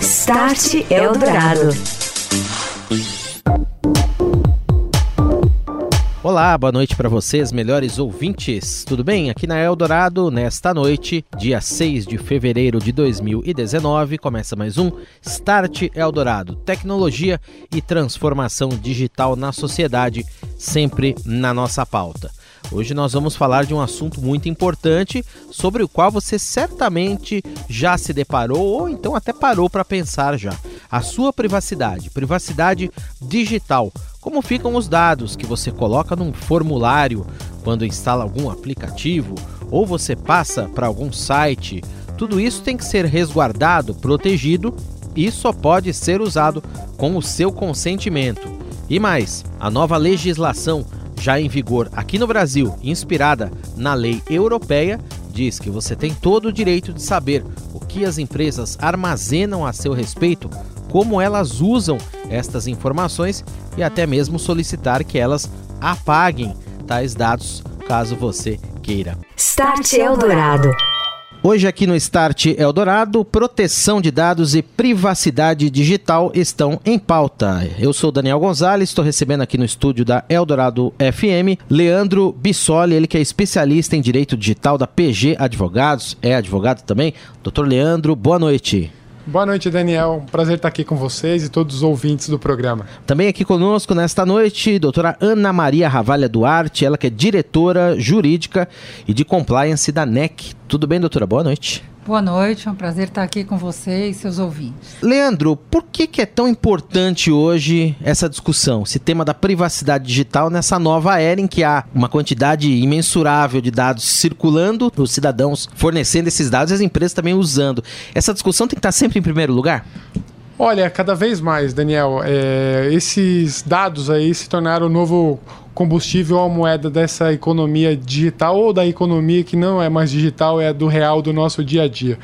Start Eldorado. Olá, boa noite para vocês, melhores ouvintes. Tudo bem? Aqui na Eldorado, nesta noite, dia 6 de fevereiro de 2019, começa mais um Start Eldorado. Tecnologia e transformação digital na sociedade, sempre na nossa pauta. Hoje nós vamos falar de um assunto muito importante sobre o qual você certamente já se deparou ou então até parou para pensar já. A sua privacidade, privacidade digital. Como ficam os dados que você coloca num formulário quando instala algum aplicativo ou você passa para algum site? Tudo isso tem que ser resguardado, protegido e só pode ser usado com o seu consentimento. E mais, a nova legislação já em vigor aqui no Brasil, inspirada na lei europeia, diz que você tem todo o direito de saber o que as empresas armazenam a seu respeito, como elas usam estas informações e até mesmo solicitar que elas apaguem tais dados caso você queira. Start Eldorado. Hoje aqui no Start Eldorado, proteção de dados e privacidade digital estão em pauta. Eu sou Daniel Gonzalez, estou recebendo aqui no estúdio da Eldorado FM Leandro Bissoli, ele que é especialista em direito digital da PG Advogados, é advogado também. Doutor Leandro, boa noite. Boa noite, Daniel. Prazer estar aqui com vocês e todos os ouvintes do programa. Também aqui conosco nesta noite, doutora Ana Maria Ravalha Duarte, ela que é diretora jurídica e de compliance da NEC. Tudo bem, doutora? Boa noite. Boa noite, é um prazer estar aqui com você e seus ouvintes. Leandro, por que, que é tão importante hoje essa discussão, esse tema da privacidade digital nessa nova era em que há uma quantidade imensurável de dados circulando, os cidadãos fornecendo esses dados e as empresas também usando? Essa discussão tem que estar sempre em primeiro lugar? Olha, cada vez mais, Daniel, é, esses dados aí se tornaram o novo combustível a moeda dessa economia digital ou da economia que não é mais digital, é do real do nosso dia a dia.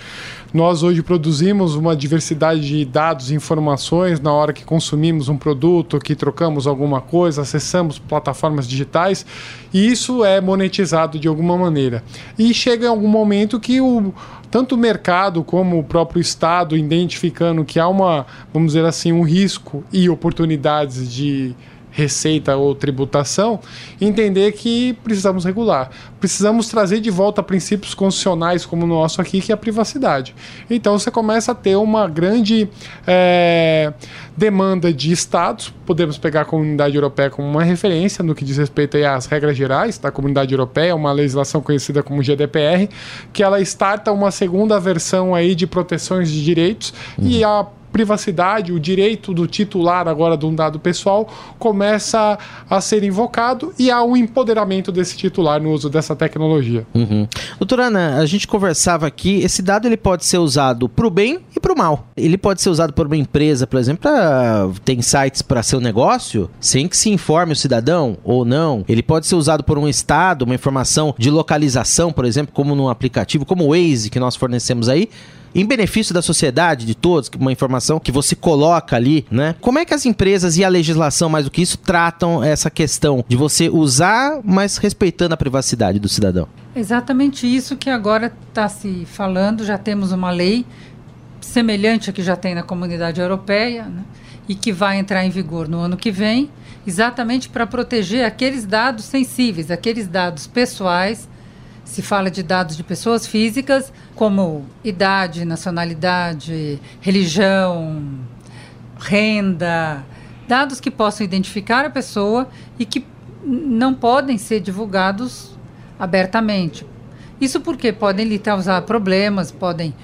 Nós hoje produzimos uma diversidade de dados e informações na hora que consumimos um produto, que trocamos alguma coisa, acessamos plataformas digitais e isso é monetizado de alguma maneira. E chega em algum momento que o tanto o mercado como o próprio Estado identificando que há uma, vamos dizer assim, um risco e oportunidades de receita ou tributação, entender que precisamos regular. Precisamos trazer de volta princípios constitucionais como o nosso aqui, que é a privacidade. Então você começa a ter uma grande é, demanda de estados, podemos pegar a comunidade europeia como uma referência no que diz respeito às regras gerais da comunidade europeia, uma legislação conhecida como GDPR, que ela starta uma segunda versão aí de proteções de direitos uhum. e a privacidade, o direito do titular agora de um dado pessoal começa a ser invocado e há um empoderamento desse titular no uso dessa tecnologia. Uhum. Doutora Ana, a gente conversava aqui, esse dado ele pode ser usado para o bem e para o mal. Ele pode ser usado por uma empresa, por exemplo, para ter insights para seu negócio, sem que se informe o cidadão ou não. Ele pode ser usado por um estado, uma informação de localização, por exemplo, como num aplicativo, como o Waze que nós fornecemos aí, em benefício da sociedade, de todos, uma informação que você coloca ali, né? Como é que as empresas e a legislação, mais do que isso, tratam essa questão de você usar, mas respeitando a privacidade do cidadão? Exatamente isso que agora está se falando. Já temos uma lei semelhante a que já tem na comunidade europeia, né? e que vai entrar em vigor no ano que vem, exatamente para proteger aqueles dados sensíveis, aqueles dados pessoais se fala de dados de pessoas físicas, como idade, nacionalidade, religião, renda, dados que possam identificar a pessoa e que não podem ser divulgados abertamente. Isso porque podem lhe causar problemas, podem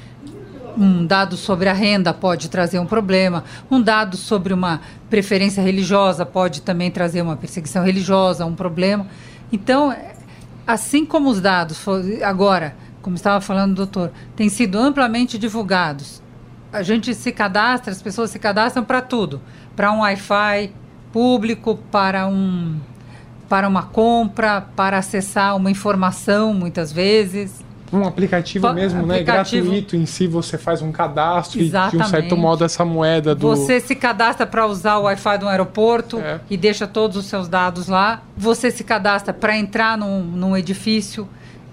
um dado sobre a renda pode trazer um problema, um dado sobre uma preferência religiosa pode também trazer uma perseguição religiosa, um problema. Então, assim como os dados, agora, como estava falando o doutor, têm sido amplamente divulgados, a gente se cadastra, as pessoas se cadastram para tudo, para um Wi-Fi público, para um para uma compra, para acessar uma informação, muitas vezes. Um aplicativo mesmo, né? aplicativo. né? Gratuito em si, você faz um cadastro Exatamente. e, de um certo modo, essa moeda do. Você se cadastra para usar o Wi-Fi do aeroporto é. e deixa todos os seus dados lá. Você se cadastra para entrar num, num edifício.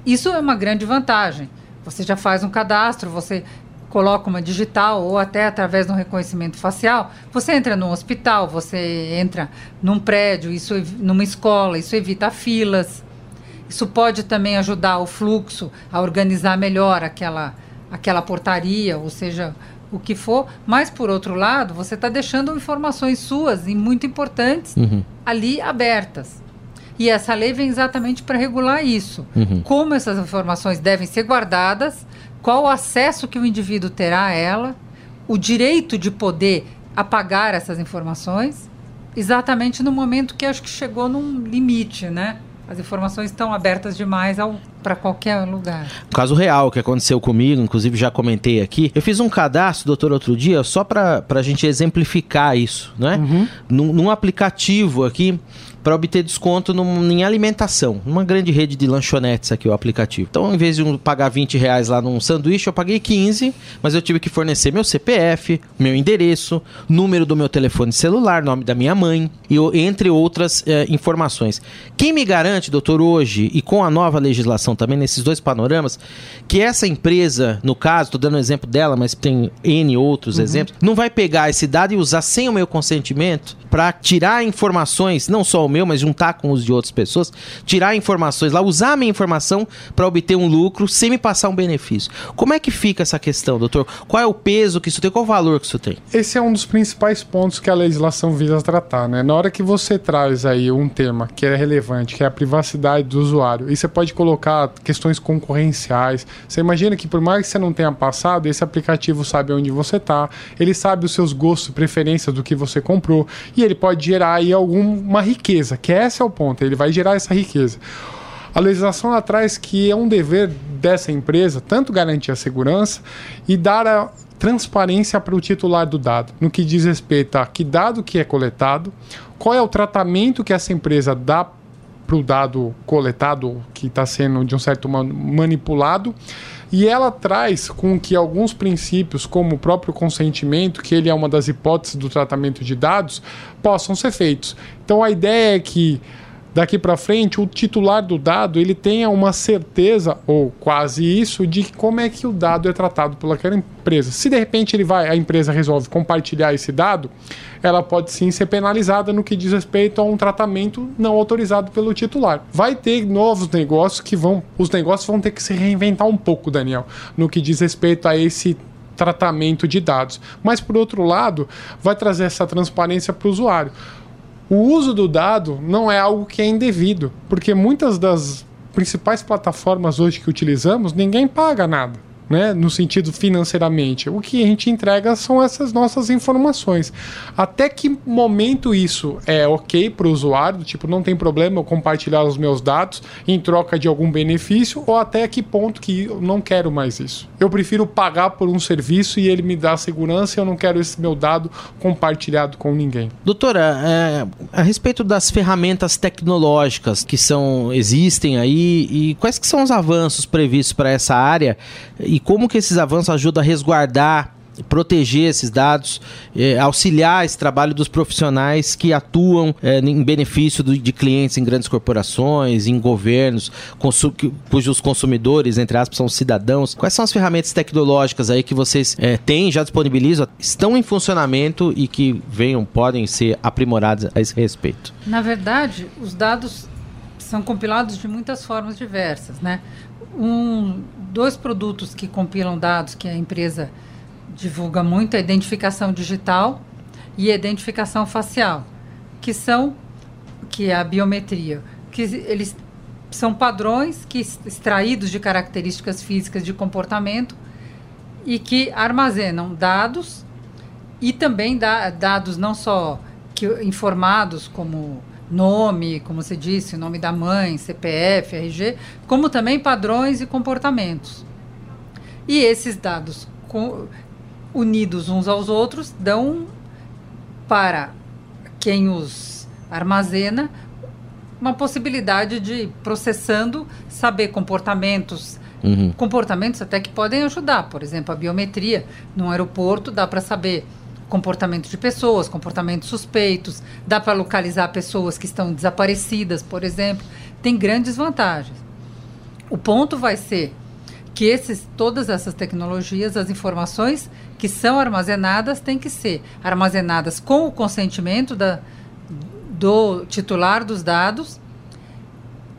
Isso é uma grande vantagem. Você já faz um cadastro, você coloca uma digital ou até através do reconhecimento facial, você entra num hospital, você entra num prédio, isso numa escola, isso evita filas. Isso pode também ajudar o fluxo a organizar melhor aquela, aquela portaria, ou seja, o que for. Mas, por outro lado, você está deixando informações suas e muito importantes uhum. ali abertas. E essa lei vem exatamente para regular isso. Uhum. Como essas informações devem ser guardadas, qual o acesso que o indivíduo terá a ela, o direito de poder apagar essas informações, exatamente no momento que acho que chegou num limite, né? As informações estão abertas demais para qualquer lugar. Um caso real que aconteceu comigo, inclusive já comentei aqui. Eu fiz um cadastro, doutor, outro dia, só para a gente exemplificar isso, né? Uhum. Num, num aplicativo aqui para obter desconto num, em alimentação. Uma grande rede de lanchonetes aqui, o aplicativo. Então, em vez de eu pagar 20 reais lá num sanduíche, eu paguei 15, mas eu tive que fornecer meu CPF, meu endereço, número do meu telefone celular, nome da minha mãe, e entre outras eh, informações. Quem me garante, doutor, hoje, e com a nova legislação também, nesses dois panoramas, que essa empresa, no caso, estou dando um exemplo dela, mas tem N outros uhum. exemplos, não vai pegar esse dado e usar sem o meu consentimento para tirar informações, não só o meu, mas juntar com os de outras pessoas, tirar informações lá, usar a minha informação para obter um lucro sem me passar um benefício. Como é que fica essa questão, doutor? Qual é o peso que isso tem? Qual o valor que isso tem? Esse é um dos principais pontos que a legislação visa tratar, né? Na hora que você traz aí um tema que é relevante, que é a privacidade do usuário, e você pode colocar questões concorrenciais. Você imagina que por mais que você não tenha passado, esse aplicativo sabe onde você está, ele sabe os seus gostos, preferências do que você comprou, e ele pode gerar aí alguma riqueza, que esse é o ponto, ele vai gerar essa riqueza. A legislação traz que é um dever dessa empresa tanto garantir a segurança e dar a transparência para o titular do dado, no que diz respeito a que dado que é coletado, qual é o tratamento que essa empresa dá para o dado coletado que está sendo de um certo manipulado e ela traz com que alguns princípios, como o próprio consentimento, que ele é uma das hipóteses do tratamento de dados, possam ser feitos. Então a ideia é que daqui para frente o titular do dado ele tenha uma certeza ou quase isso de como é que o dado é tratado pelaquela empresa. Se de repente ele vai, a empresa resolve compartilhar esse dado, ela pode sim ser penalizada no que diz respeito a um tratamento não autorizado pelo titular. Vai ter novos negócios que vão, os negócios vão ter que se reinventar um pouco, Daniel, no que diz respeito a esse tratamento de dados. Mas por outro lado, vai trazer essa transparência para o usuário o uso do dado não é algo que é indevido, porque muitas das principais plataformas hoje que utilizamos, ninguém paga nada né, no sentido financeiramente. O que a gente entrega são essas nossas informações. Até que momento isso é ok para o usuário, tipo, não tem problema eu compartilhar os meus dados em troca de algum benefício, ou até que ponto que eu não quero mais isso. Eu prefiro pagar por um serviço e ele me dá segurança e eu não quero esse meu dado compartilhado com ninguém. Doutora, é, a respeito das ferramentas tecnológicas que são existem aí e quais que são os avanços previstos para essa área e como que esses avanços ajudam a resguardar proteger esses dados, eh, auxiliar esse trabalho dos profissionais que atuam eh, em benefício do, de clientes em grandes corporações, em governos, consu cujos consumidores, entre aspas, são cidadãos. Quais são as ferramentas tecnológicas aí que vocês eh, têm, já disponibilizam, estão em funcionamento e que venham, podem ser aprimoradas a esse respeito? Na verdade, os dados são compilados de muitas formas diversas, né? Um, dois produtos que compilam dados que a empresa divulga muito, a identificação digital e a identificação facial, que são que é a biometria, que eles são padrões que extraídos de características físicas de comportamento e que armazenam dados e também da, dados não só que, informados como nome, como você disse, nome da mãe, CPF, RG, como também padrões e comportamentos. E esses dados com, unidos uns aos outros dão para quem os armazena uma possibilidade de processando saber comportamentos uhum. comportamentos até que podem ajudar por exemplo a biometria no aeroporto dá para saber comportamento de pessoas, comportamentos suspeitos, dá para localizar pessoas que estão desaparecidas, por exemplo, tem grandes vantagens. O ponto vai ser que esses, todas essas tecnologias, as informações que são armazenadas têm que ser armazenadas com o consentimento da, do titular dos dados.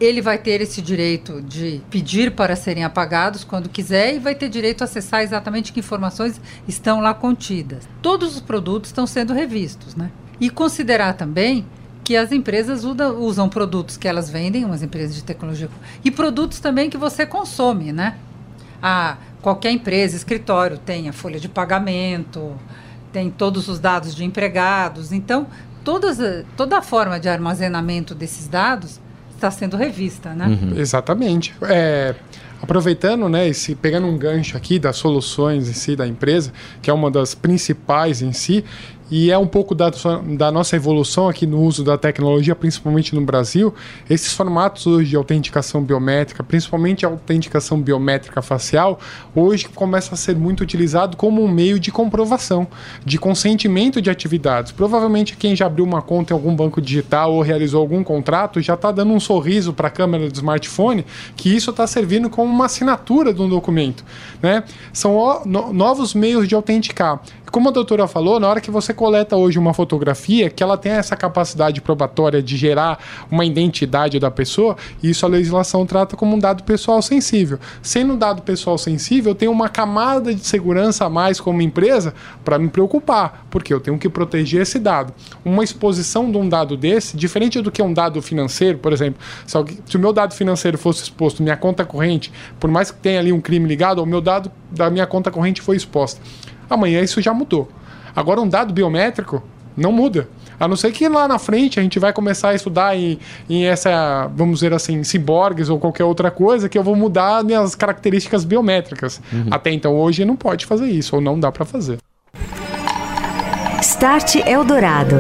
Ele vai ter esse direito de pedir para serem apagados quando quiser e vai ter direito a acessar exatamente que informações estão lá contidas. Todos os produtos estão sendo revistos, né? E considerar também que as empresas usam produtos que elas vendem, umas empresas de tecnologia, e produtos também que você consome, né? A, qualquer empresa, escritório tem a folha de pagamento, tem todos os dados de empregados. Então, todas, toda a forma de armazenamento desses dados está sendo revista, né? Uhum. Exatamente. É, aproveitando, né, esse, pegando um gancho aqui das soluções em si da empresa, que é uma das principais em si, e é um pouco da, da, nossa evolução aqui no uso da tecnologia, principalmente no Brasil. Esses formatos hoje de autenticação biométrica, principalmente a autenticação biométrica facial, hoje começa a ser muito utilizado como um meio de comprovação, de consentimento de atividades. Provavelmente quem já abriu uma conta em algum banco digital ou realizou algum contrato já está dando um sorriso para a câmera do smartphone que isso está servindo como uma assinatura de um documento. Né? São novos meios de autenticar. Como a doutora falou, na hora que você coleta hoje uma fotografia, que ela tem essa capacidade probatória de gerar uma identidade da pessoa, isso a legislação trata como um dado pessoal sensível. Sendo um dado pessoal sensível, eu tenho uma camada de segurança a mais como empresa para me preocupar, porque eu tenho que proteger esse dado. Uma exposição de um dado desse, diferente do que um dado financeiro, por exemplo, se, alguém, se o meu dado financeiro fosse exposto, minha conta corrente, por mais que tenha ali um crime ligado, o meu dado da minha conta corrente foi exposta. Amanhã isso já mudou. Agora, um dado biométrico não muda. A não ser que lá na frente a gente vai começar a estudar em, em essa, vamos dizer assim, ciborgues ou qualquer outra coisa, que eu vou mudar minhas características biométricas. Uhum. Até então, hoje não pode fazer isso, ou não dá para fazer. Start Eldorado.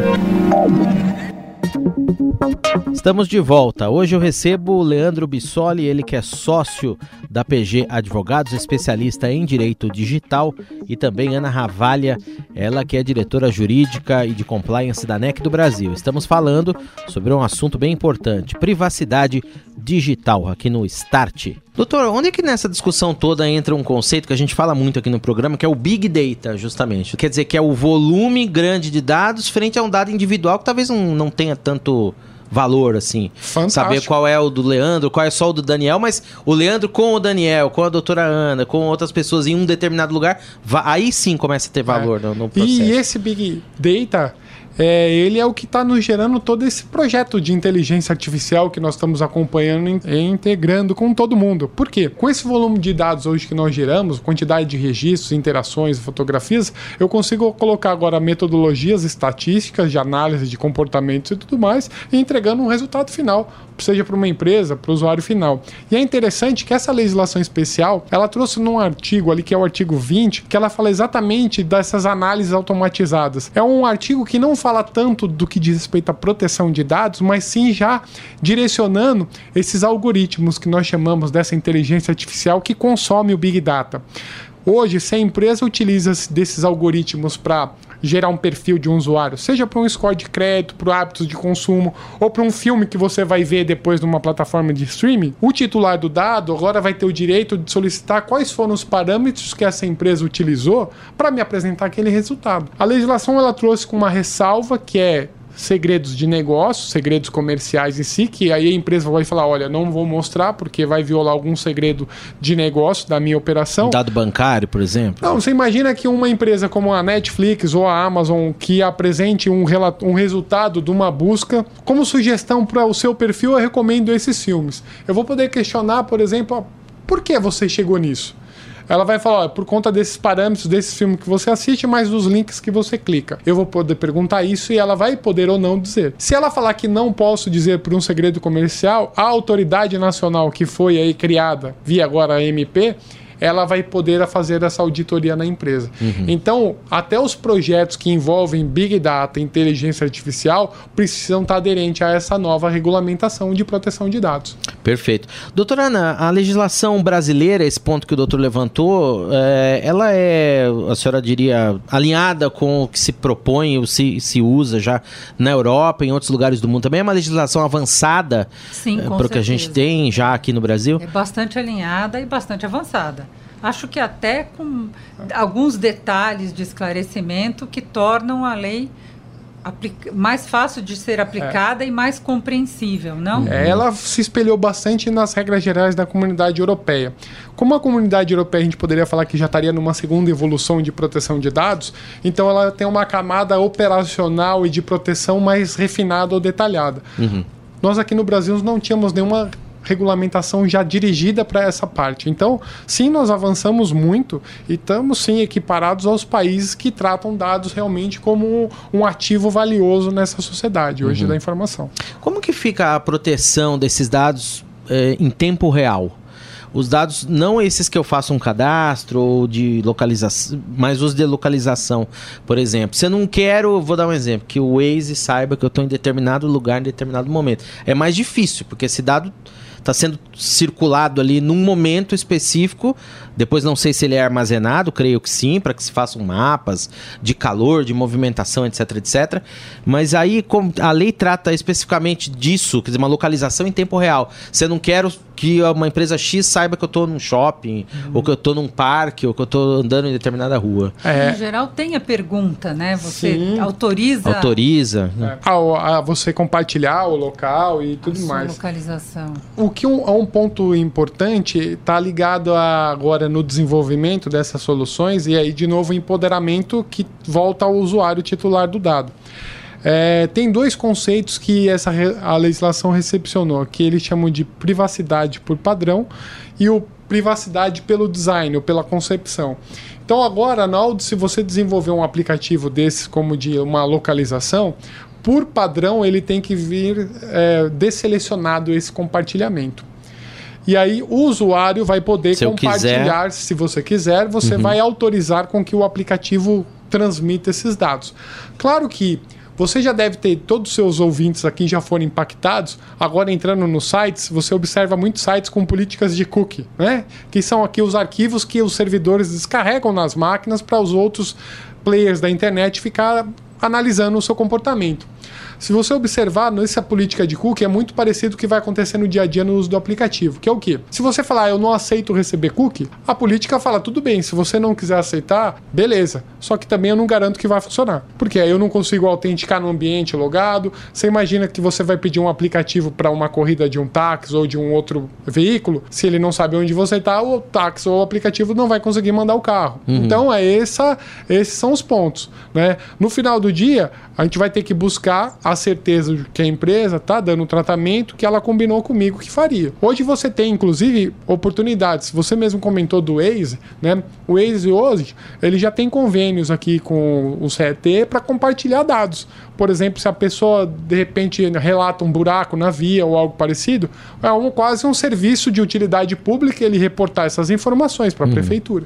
Estamos de volta. Hoje eu recebo o Leandro Bissoli, ele que é sócio da PG Advogados, especialista em direito digital, e também Ana Ravalha, ela que é diretora jurídica e de compliance da NEC do Brasil. Estamos falando sobre um assunto bem importante: privacidade digital aqui no Start. Doutor, onde é que nessa discussão toda entra um conceito que a gente fala muito aqui no programa, que é o Big Data, justamente? Quer dizer, que é o volume grande de dados frente a um dado individual que talvez não, não tenha tanto valor, assim. Fantástico. Saber qual é o do Leandro, qual é só o do Daniel, mas o Leandro com o Daniel, com a doutora Ana, com outras pessoas em um determinado lugar, aí sim começa a ter valor é. no, no processo. E esse Big Data é, ele é o que está nos gerando todo esse projeto de inteligência artificial que nós estamos acompanhando e integrando com todo mundo. Por quê? Com esse volume de dados hoje que nós geramos, quantidade de registros, interações, fotografias, eu consigo colocar agora metodologias estatísticas de análise de comportamentos e tudo mais, e entregando um resultado final, seja para uma empresa, para o usuário final. E é interessante que essa legislação especial, ela trouxe num artigo ali, que é o artigo 20, que ela fala exatamente dessas análises automatizadas. É um artigo que não fala tanto do que diz respeito à proteção de dados, mas sim já direcionando esses algoritmos que nós chamamos dessa inteligência artificial que consome o Big Data. Hoje, se a empresa utiliza desses algoritmos para gerar um perfil de um usuário, seja para um score de crédito, para hábitos de consumo ou para um filme que você vai ver depois numa plataforma de streaming, o titular do dado agora vai ter o direito de solicitar quais foram os parâmetros que essa empresa utilizou para me apresentar aquele resultado. A legislação ela trouxe com uma ressalva que é segredos de negócio, segredos comerciais em si, que aí a empresa vai falar, olha, não vou mostrar porque vai violar algum segredo de negócio da minha operação. Dado bancário, por exemplo? Não, você imagina que uma empresa como a Netflix ou a Amazon que apresente um, um resultado de uma busca, como sugestão para o seu perfil, eu recomendo esses filmes. Eu vou poder questionar, por exemplo, por que você chegou nisso? Ela vai falar, ó, por conta desses parâmetros, desse filme que você assiste, mais dos links que você clica. Eu vou poder perguntar isso e ela vai poder ou não dizer. Se ela falar que não posso dizer por um segredo comercial, a autoridade nacional que foi aí criada via agora a MP, ela vai poder fazer essa auditoria na empresa. Uhum. Então, até os projetos que envolvem Big Data, inteligência artificial, precisam estar aderentes a essa nova regulamentação de proteção de dados. Perfeito. Doutora Ana, a legislação brasileira, esse ponto que o doutor levantou, é, ela é, a senhora diria, alinhada com o que se propõe ou se, se usa já na Europa, em outros lugares do mundo também? É uma legislação avançada Sim, para o que a gente tem já aqui no Brasil? É bastante alinhada e bastante avançada. Acho que até com alguns detalhes de esclarecimento que tornam a lei mais fácil de ser aplicada é. e mais compreensível, não? É, ela se espelhou bastante nas regras gerais da comunidade europeia. Como a comunidade europeia a gente poderia falar que já estaria numa segunda evolução de proteção de dados, então ela tem uma camada operacional e de proteção mais refinada ou detalhada. Uhum. Nós aqui no Brasil não tínhamos nenhuma regulamentação já dirigida para essa parte. Então, sim, nós avançamos muito e estamos sim equiparados aos países que tratam dados realmente como um ativo valioso nessa sociedade hoje uhum. da informação. Como que fica a proteção desses dados eh, em tempo real? os dados, não esses que eu faço um cadastro ou de localização, mas os de localização, por exemplo. Se eu não quero, vou dar um exemplo, que o Waze saiba que eu estou em determinado lugar em determinado momento. É mais difícil, porque esse dado está sendo circulado ali num momento específico. Depois não sei se ele é armazenado, creio que sim, para que se façam mapas de calor, de movimentação, etc, etc. Mas aí a lei trata especificamente disso, quer dizer, uma localização em tempo real. Você não quer que uma empresa X saiba que eu estou num shopping, uhum. ou que eu estou num parque, ou que eu estou andando em determinada rua. É. Em geral tem a pergunta, né? Você Sim. autoriza. Autoriza. É. A, a, você compartilhar o local e tudo a mais. localização. O que um, é um ponto importante está ligado a, agora no desenvolvimento dessas soluções e aí de novo empoderamento que volta ao usuário titular do dado. É, tem dois conceitos que essa a legislação recepcionou, que eles chamam de privacidade por padrão e o privacidade pelo design ou pela concepção. Então agora, Naldo, se você desenvolver um aplicativo desse como de uma localização, por padrão ele tem que vir é, desselecionado esse compartilhamento. E aí o usuário vai poder se compartilhar, se você quiser, você uhum. vai autorizar com que o aplicativo transmita esses dados. Claro que você já deve ter, todos os seus ouvintes aqui já foram impactados. Agora, entrando nos sites, você observa muitos sites com políticas de cookie, né? Que são aqui os arquivos que os servidores descarregam nas máquinas para os outros players da internet ficar analisando o seu comportamento. Se você observar, nessa política de cookie é muito parecido com o que vai acontecer no dia a dia no uso do aplicativo, que é o quê? Se você falar, eu não aceito receber cookie, a política fala, tudo bem, se você não quiser aceitar, beleza. Só que também eu não garanto que vai funcionar. Porque aí eu não consigo autenticar no ambiente logado. Você imagina que você vai pedir um aplicativo para uma corrida de um táxi ou de um outro veículo, se ele não sabe onde você está, o táxi ou o aplicativo não vai conseguir mandar o carro. Uhum. Então, é essa, esses são os pontos. Né? No final do dia, a gente vai ter que buscar a certeza de que a empresa está dando o tratamento que ela combinou comigo que faria. Hoje você tem, inclusive, oportunidades. Você mesmo comentou do Waze, né? O Waze hoje, ele já tem convênios aqui com o CET para compartilhar dados. Por exemplo, se a pessoa de repente relata um buraco na via ou algo parecido, é um, quase um serviço de utilidade pública ele reportar essas informações para a uhum. prefeitura.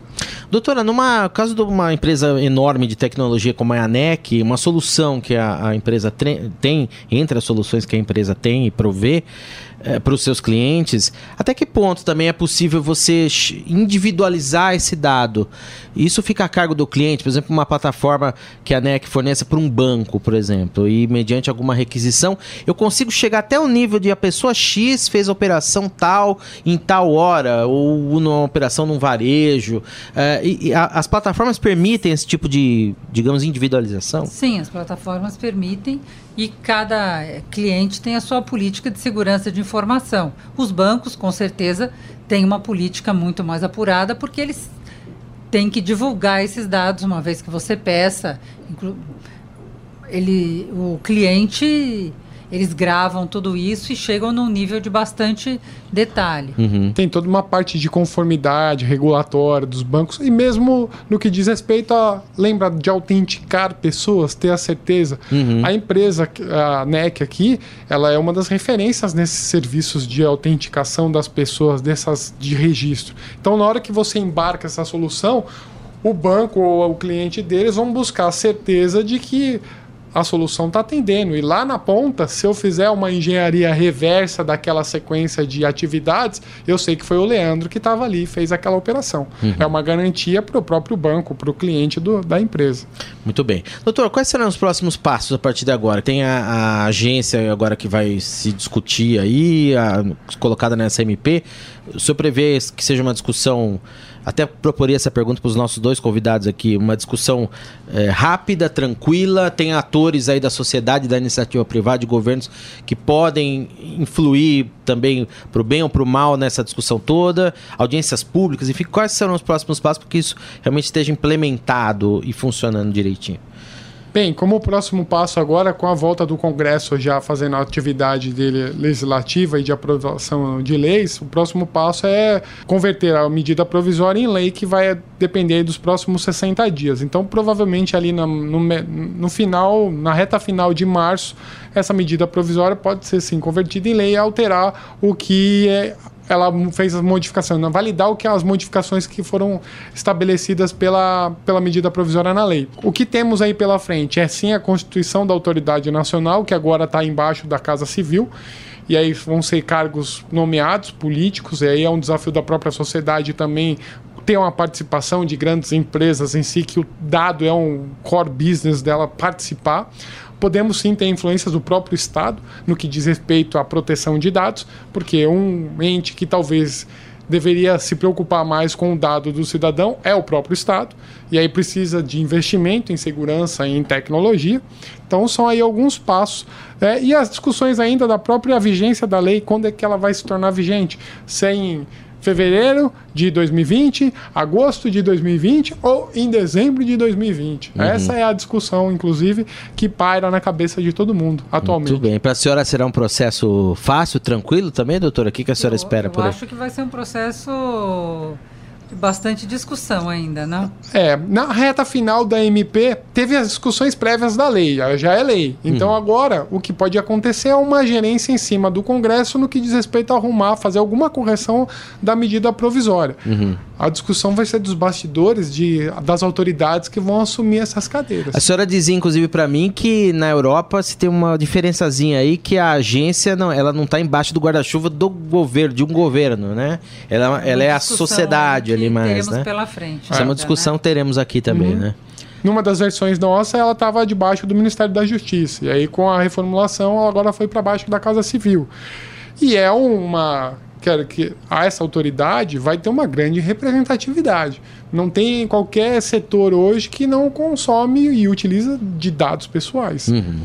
Doutora, numa caso de uma empresa enorme de tecnologia como a ANEC, uma solução que a, a empresa tem, entre as soluções que a empresa tem e provê, é, para os seus clientes, até que ponto também é possível você individualizar esse dado? Isso fica a cargo do cliente, por exemplo, uma plataforma que a NEC forneça para um banco, por exemplo, e mediante alguma requisição, eu consigo chegar até o nível de a pessoa X fez a operação tal em tal hora, ou numa operação num varejo. É, e, e a, as plataformas permitem esse tipo de, digamos, individualização? Sim, as plataformas permitem e cada cliente tem a sua política de segurança de informação. Os bancos, com certeza, têm uma política muito mais apurada porque eles têm que divulgar esses dados uma vez que você peça. Ele, o cliente eles gravam tudo isso e chegam num nível de bastante detalhe. Uhum. Tem toda uma parte de conformidade regulatória dos bancos e mesmo no que diz respeito a, lembra, de autenticar pessoas, ter a certeza. Uhum. A empresa, a NEC aqui, ela é uma das referências nesses serviços de autenticação das pessoas, dessas de registro. Então, na hora que você embarca essa solução, o banco ou o cliente deles vão buscar a certeza de que a solução está atendendo. E lá na ponta, se eu fizer uma engenharia reversa daquela sequência de atividades, eu sei que foi o Leandro que estava ali, fez aquela operação. Uhum. É uma garantia para o próprio banco, para o cliente do, da empresa. Muito bem. Doutor, quais serão os próximos passos a partir de agora? Tem a, a agência agora que vai se discutir aí, a, colocada nessa MP. O senhor prevê que seja uma discussão até proporia essa pergunta para os nossos dois convidados aqui, uma discussão é, rápida, tranquila, tem atores aí da sociedade, da iniciativa privada, de governos que podem influir também para o bem ou para o mal nessa discussão toda, audiências públicas, enfim, quais serão os próximos passos para que isso realmente esteja implementado e funcionando direitinho? Bem, como o próximo passo agora, com a volta do Congresso já fazendo a atividade dele legislativa e de aprovação de leis, o próximo passo é converter a medida provisória em lei que vai depender dos próximos 60 dias. Então, provavelmente ali no, no, no final, na reta final de março, essa medida provisória pode ser sim convertida em lei e alterar o que é ela fez as modificações, não validar o que as modificações que foram estabelecidas pela, pela medida provisória na lei. O que temos aí pela frente é sim a constituição da autoridade nacional, que agora está embaixo da Casa Civil, e aí vão ser cargos nomeados políticos, e aí é um desafio da própria sociedade também ter uma participação de grandes empresas em si, que o dado é um core business dela participar. Podemos sim ter influências do próprio Estado no que diz respeito à proteção de dados, porque um ente que talvez deveria se preocupar mais com o dado do cidadão é o próprio Estado, e aí precisa de investimento em segurança e em tecnologia. Então são aí alguns passos. É, e as discussões ainda da própria vigência da lei, quando é que ela vai se tornar vigente? Sem fevereiro de 2020, agosto de 2020 ou em dezembro de 2020. Uhum. Essa é a discussão, inclusive, que paira na cabeça de todo mundo atualmente. Muito bem. Para a senhora será um processo fácil, tranquilo também, doutora? O que, que a senhora eu, espera eu por aí? Eu acho que vai ser um processo bastante discussão ainda, não? É, na reta final da MP, teve as discussões prévias da lei, já é lei. Então hum. agora, o que pode acontecer é uma gerência em cima do Congresso no que diz respeito a arrumar, fazer alguma correção da medida provisória. Uhum. A discussão vai ser dos bastidores de, das autoridades que vão assumir essas cadeiras. A senhora dizia, inclusive, para mim que na Europa se tem uma diferençazinha aí que a agência não, ela não está embaixo do guarda-chuva do governo, de um governo, né? Ela, ela é a sociedade ali mais, teremos né? pela frente. Essa é uma discussão né? teremos aqui também, uhum. né? Numa das versões nossa, ela estava debaixo do Ministério da Justiça. E aí, com a reformulação, ela agora foi para baixo da Casa Civil. E é uma que, que a essa autoridade vai ter uma grande representatividade. Não tem qualquer setor hoje que não consome e utiliza de dados pessoais. Uhum.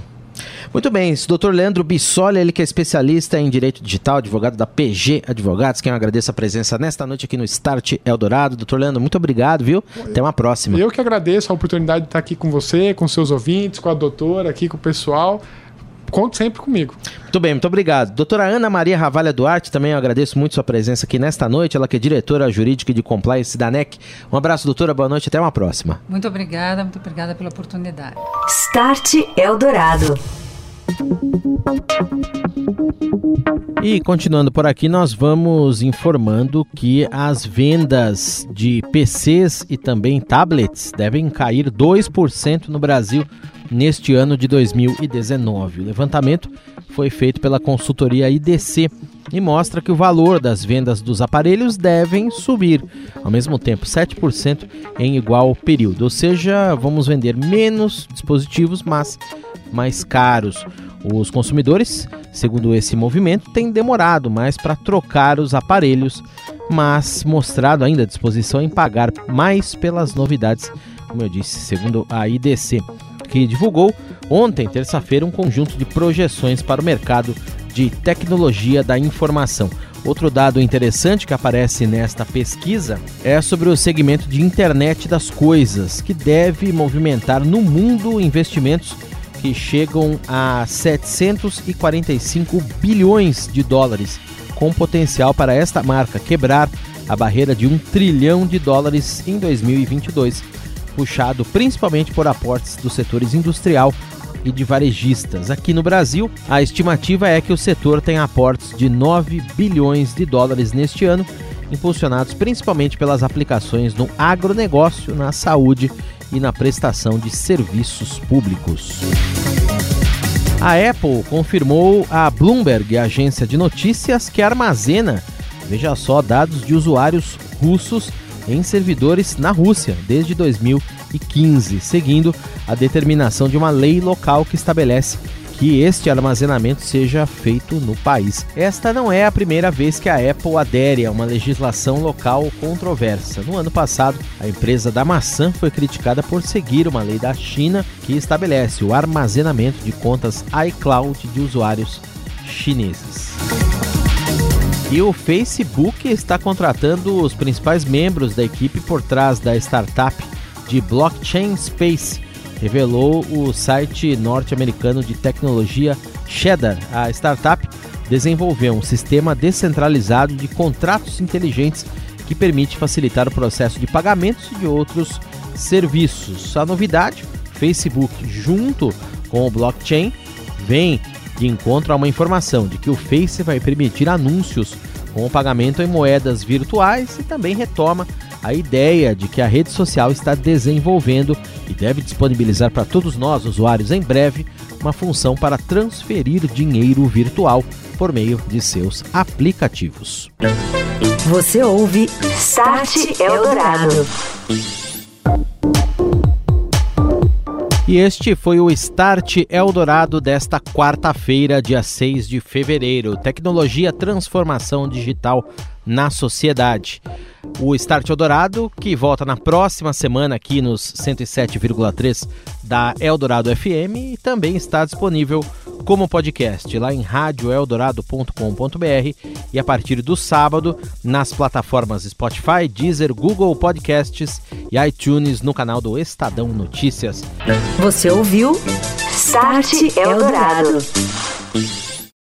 Muito bem, esse doutor Leandro Bissoli, ele que é especialista em direito digital, advogado da PG Advogados, quem eu agradeço a presença nesta noite aqui no Start Eldorado. Doutor Leandro, muito obrigado, viu? Até uma próxima. Eu que agradeço a oportunidade de estar aqui com você, com seus ouvintes, com a doutora, aqui com o pessoal conte sempre comigo. Muito bem, muito obrigado. Doutora Ana Maria Ravalha Duarte, também eu agradeço muito sua presença aqui nesta noite. Ela que é diretora jurídica de compliance da NEC. Um abraço, doutora, boa noite, até uma próxima. Muito obrigada, muito obrigada pela oportunidade. Start Eldorado. E continuando por aqui, nós vamos informando que as vendas de PCs e também tablets devem cair 2% no Brasil neste ano de 2019. O levantamento foi feito pela consultoria IDC e mostra que o valor das vendas dos aparelhos devem subir, ao mesmo tempo 7% em igual período. Ou seja, vamos vender menos dispositivos, mas mais caros. Os consumidores, segundo esse movimento, têm demorado mais para trocar os aparelhos, mas mostrado ainda disposição em pagar mais pelas novidades, como eu disse, segundo a IDC que divulgou ontem, terça-feira, um conjunto de projeções para o mercado de tecnologia da informação. Outro dado interessante que aparece nesta pesquisa é sobre o segmento de internet das coisas, que deve movimentar no mundo investimentos que chegam a 745 bilhões de dólares, com potencial para esta marca quebrar a barreira de um trilhão de dólares em 2022 puxado principalmente por aportes dos setores industrial e de varejistas. Aqui no Brasil, a estimativa é que o setor tem aportes de 9 bilhões de dólares neste ano, impulsionados principalmente pelas aplicações no agronegócio, na saúde e na prestação de serviços públicos. A Apple confirmou a Bloomberg, agência de notícias, que armazena, veja só, dados de usuários russos em servidores na Rússia desde 2015, seguindo a determinação de uma lei local que estabelece que este armazenamento seja feito no país. Esta não é a primeira vez que a Apple adere a uma legislação local controversa. No ano passado, a empresa da maçã foi criticada por seguir uma lei da China que estabelece o armazenamento de contas iCloud de usuários chineses. E o Facebook está contratando os principais membros da equipe por trás da startup de blockchain Space revelou o site norte-americano de tecnologia Cheddar. A startup desenvolveu um sistema descentralizado de contratos inteligentes que permite facilitar o processo de pagamentos e de outros serviços. A novidade, Facebook, junto com o blockchain, vem de encontro a uma informação de que o Face vai permitir anúncios com o pagamento em moedas virtuais e também retoma a ideia de que a rede social está desenvolvendo e deve disponibilizar para todos nós, usuários, em breve, uma função para transferir dinheiro virtual por meio de seus aplicativos. Você ouve Start Eldorado. E este foi o Start Eldorado desta quarta-feira, dia 6 de fevereiro. Tecnologia, transformação digital na sociedade. O Start Eldorado, que volta na próxima semana aqui nos 107,3 da Eldorado FM e também está disponível como podcast lá em radioeldorado.com.br e a partir do sábado nas plataformas Spotify, Deezer, Google Podcasts e iTunes no canal do Estadão Notícias. Você ouviu Start Eldorado.